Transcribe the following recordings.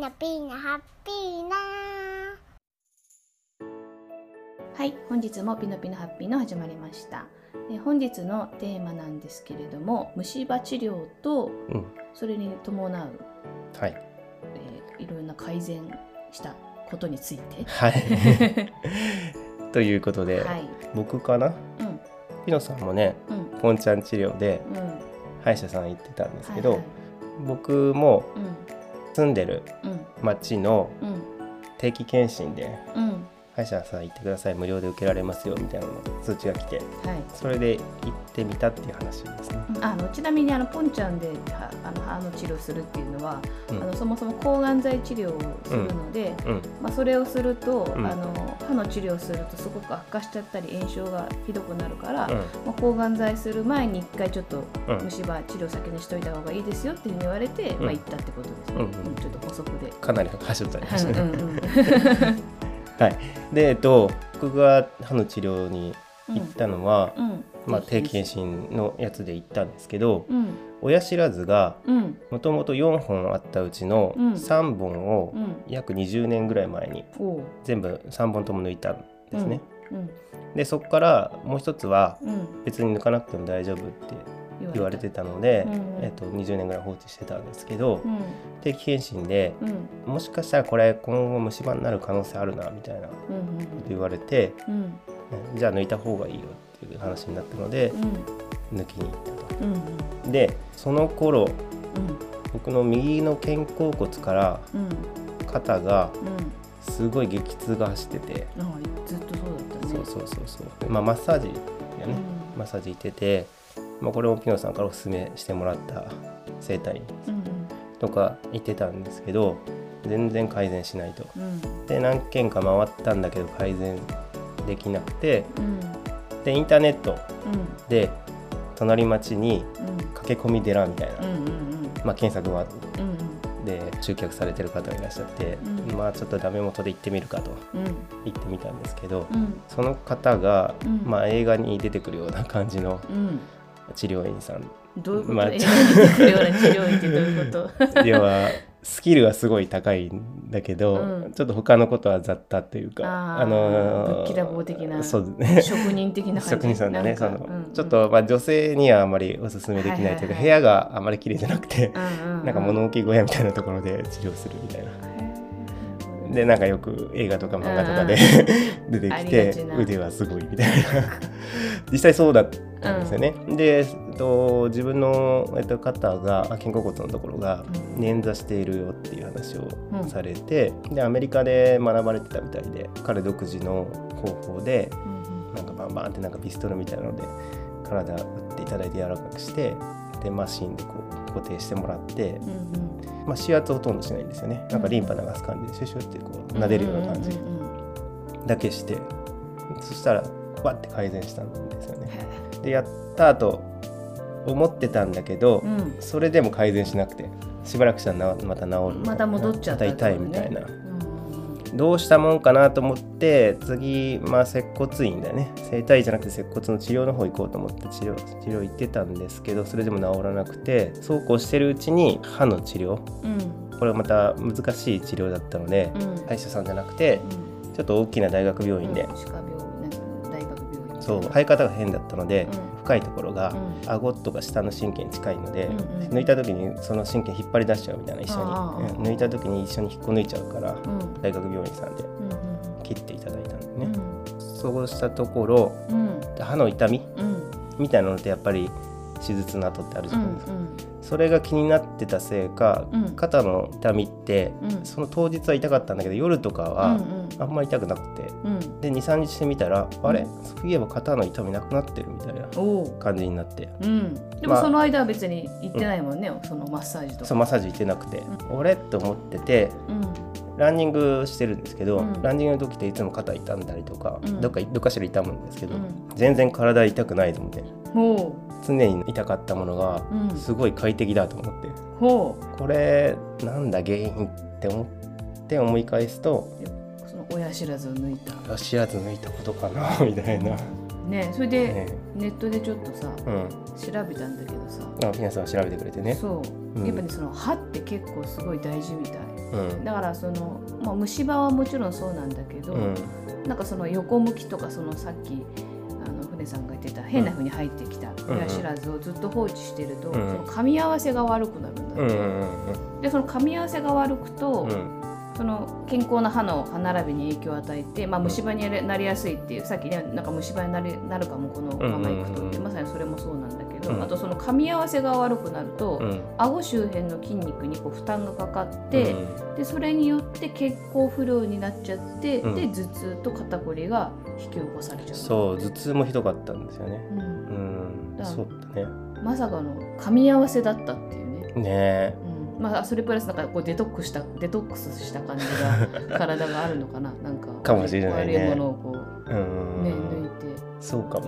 ーナピーナハッピーナ。はい本日もピノピノハッピーの始まりました。え本日のテーマなんですけれども虫歯治療とうん。それに伴う、はい。えーいろんな改善したことについて。はい。ということで、はい。僕かな？うん。ピノさんもねうん。ポンちゃん治療でうん。歯医者さん行ってたんですけど、はいはい。僕もうん住んでるうん。町のうん。定期検診でうん歯医者さん行ってください。無料で受けられますよみたいなの通知が来て。はい。それで行ってみたっていう話ですね。あのちなみにあのポンちゃんではあの歯の治療するっていうのは、うん。あのそもそも抗がん剤治療をするので、うん。まあ、それをすると、うん。あの歯の治療をするとすごく悪化しちゃったり炎症がひどくなるから、うん。まあ、抗がん剤する前に1回ちょっとうん。虫歯治療先にしといた方がいいですよっていうふうに言われて、うん。まあ、行ったってことですね、ちょっと補足で。かなり走ったりましたね。うんうんうん はい、で、えっと、僕が歯の治療に行ったのは、うん。まあ、定期検診のやつで行ったんですけど、うん。親知らずがうん。もともと4本あったうちのうん。3本をうん。約20年ぐらい前に全部3本とも抜いたんですね。うん。でそこからもう一つはうん。別に抜かなくても大丈夫って言われてたので、うん。えっと、20年ぐらい放置してたんですけど、うん。定期検診でうん。もしかしたらこれ今後虫歯になる可能性あるなみたいなことうん言われて、うん。うんねじゃあ抜いた方がいいよっていう話になったのでうん。抜きに行ったと。うんでその頃うん。僕の右の肩甲骨からうん。肩がうん。すごい激痛が走ってて、あずっとそうだったね。そうそうそうそう。まあマッサージやね、マッサージ行ってて、まあ、これもピノさんからおすすめしてもらった整体とか行ってたんですけど全然改善しないと。うん。で何軒か回ったんだけど改善できなくてうん。でインターネットうん。で隣町にうん。駆け込み寺みたいな、うんうんまあ、検索はうんで集客されてる方がいらっしゃって、うん。まあちょっとダメ元で行ってみるかとうん。言ってみたんですけど、うん。その方が、うん。まあ、映画に出てくるような感じのうん治療院さん。どういうこと、まあ 治療院ってどういうこと？要はスキルはすごい高いんだけど、うん。ちょっと他のことは雑多というかあーのーそうね。職人的な感じ？職人さんだねその、なんかうん。ちょっと、まあ、女性にはあまりおすすめできないというか、はいはいはい。部屋があまり綺麗じゃなくて、うんうんうん。なんか物置小屋みたいなところで治療するみたいな。でなんかよく映画とか漫画とかで 出てあきて腕はすごいみたいな。実際そうだったんですよね、で、えっと、自分の、えっと、肩があ肩甲骨のところがうん。捻挫しているよっていう話をうんされて、でアメリカで学ばれてたみたいで彼独自の方法でうんなんかバンバンってなんかピストルみたいなので体打っていただいて柔らかくしてでマシンでこう固定してもらって、うんうん。まあ、指圧ほとんどしないんですよね。なんかリンパ流す感じでシュシュってこう撫でるような感じだけしてそしたらバッて改善したんですよね。へでやった後思ってたんだけど、うん。それでも改善しなくてしばらくしたらなまた治るまた戻っちゃったまた痛いみたいな、どうしたもんかなと思って次まあ接骨院だよね。整体院じゃなくて接骨の治療の方行こうと思って治療治療行ってたんですけどそれでも治らなくてそうこうしてるうちに歯の治療。うん。これはまた難しい治療だったので、うん。歯医者さんじゃなくてうん。ちょっと大きな大学病院で、そう。生え方が変だったので、うん。深いところが、うん。顎とか下の神経に近いので、うんうん抜いた時にその神経引っ張り出しちゃうみたいな一緒に、抜いた時に一緒に引っこ抜いちゃうから、うん。大学病院さんでうん切っていただいたんでね、うん。そうしたところうん。歯の痛みうん。みたいなのってやっぱり手術の後ってあるじうんゃないですか、それが気になってたせいか、うん。肩の痛みって、うん。その当日は痛かったんだけど夜とかうんはあんまり痛くなくて、うん。で23日してみたら、あれ？うんそういえば肩の痛みなくなってるみたいな感じになって。うん。でもまあ。その間は別に行ってないもんねそのマッサージとか。そうマッサージ行ってなくて、俺と思っててうん。ランニングしてるんですけど、うん。ランニングの時っていつも肩痛んだりとか、うん。どっかどっかしら痛むんですけど、うん。全然体痛くないと思って。ほ常に痛かったものがうん。すごい快適だと思って、これなんだ原因って思って思い返すと親知らずを抜いた。知らず抜いたことかな みたいな、ねそれでね。ネットでちょっとさうん、調べたんだけどさ。あ皆さん調べてくれてね。そう。うん。やっぱねその歯って結構すごい大事みたい。うん。だからその、まあ、虫歯はもちろんそうなんだけど、うん。なんかその横向きとかそのさっきあの船さんが言ってた変な風に入ってきた親知らずをずっと放置してると、うん。その噛み合わせが悪くなるんだって、うんうんでその噛み合わせが悪くと、うんうんその健康な歯の歯並びに影響を与えて、まあ、虫歯になりやすいっていうさっきねなんか虫歯になるなるかもこのままいくとって、うん。うんうんまさにそれもそうなんだけど、うん。あとその噛み合わせが悪くなると、うん。顎周辺の筋肉にこう負担がかかって、でそれによって血行不良になっちゃって、うん。で頭痛と肩こりが引き起こされちゃう。そう頭痛もひどかったんですよね。うん。うん。だそうだね。まさかの噛み合わせだったっていうね、ねうんまあ、それプラスなんかこうデトックスしたデトックスした感じが体があるのかな。なんかかもしれないね。悪いものをこえうう、ね、ん。抜いて。そうかも。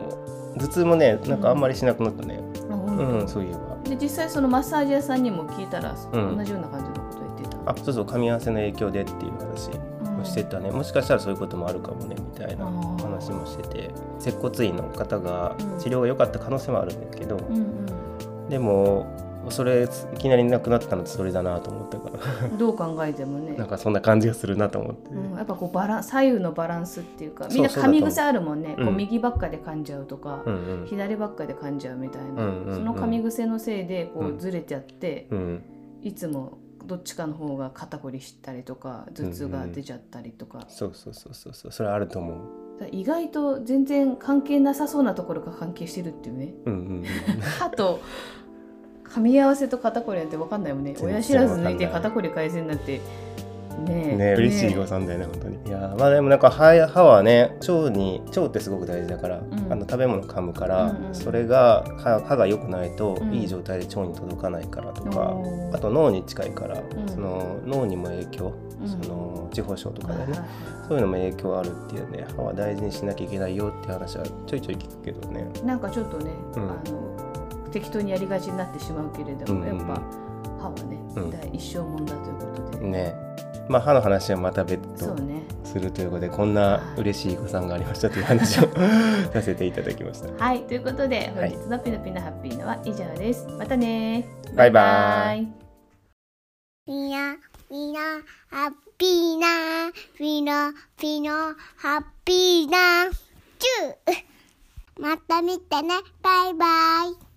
頭痛もねなんかあんまりしなくなったね。あ本当？うん、そういえば。で実際そのマッサージ屋さんにも聞いたら、うん。同じような感じのこと言ってた。あそうそう噛み合わせの影響でっていう話。をしてたね、もしかしたらそういうこともあるかもねみたいな話もしてて。接骨院の方がうん。治療が良かった可能性もあるんだけど、うんうん。でもそれいきなりなくなったのってそれだなと思ったから。どう考えてもね。なんかそんな感じがするなと思って、うん、やっぱこうバラン左右のバランスっていうかみんな噛み癖あるもんね、うん。こう右ばっかで噛んじゃうとか、うんうん。左ばっかで噛んじゃうみたいな、うんうんうんその噛み癖のせいでこううんずれてあって、うん。いつもどっちかの方が肩こりしたりとか頭痛が出ちゃったりとか,、そうそうそうそうそう。それあると思う。意外と全然関係なさそうなところが関係してるっていうね。うんうんうん。歯と噛み合わせと肩こりなんて分かんないもんね。親知らず抜いて肩こり改善なんて。ねえ。ね嬉しい誤算だよね本当に。いやまあでもなんか歯歯はね腸に腸ってすごく大事だから、ん。あの食べ物噛むから、うんうんそれが歯歯が良くないと、うん。いい状態で腸に届かないからとかおー。あと脳に近いから、ん。その脳にも影響、うん。その地方症とかでね、そういうのも影響あるっていうね歯は大事にしなきゃいけないよって話はちょいちょい聞くけどね。なんかちょっとね、うん。あの適当にやりがちになってしまうけれども、うんうんうん。やっぱ歯はね、うん。第一生もんだということで、ね。まあ歯の話はまた別途するということでこんな嬉しい誤算がありましたという話を させていただきました。はい。ということではい。本日のピノピノハッピーのは以上です。またね。バイバイ。イみな、みな、ハッピーな、ピノ、ピノ、ハッピーな、チュー。また見てね、バイバイ。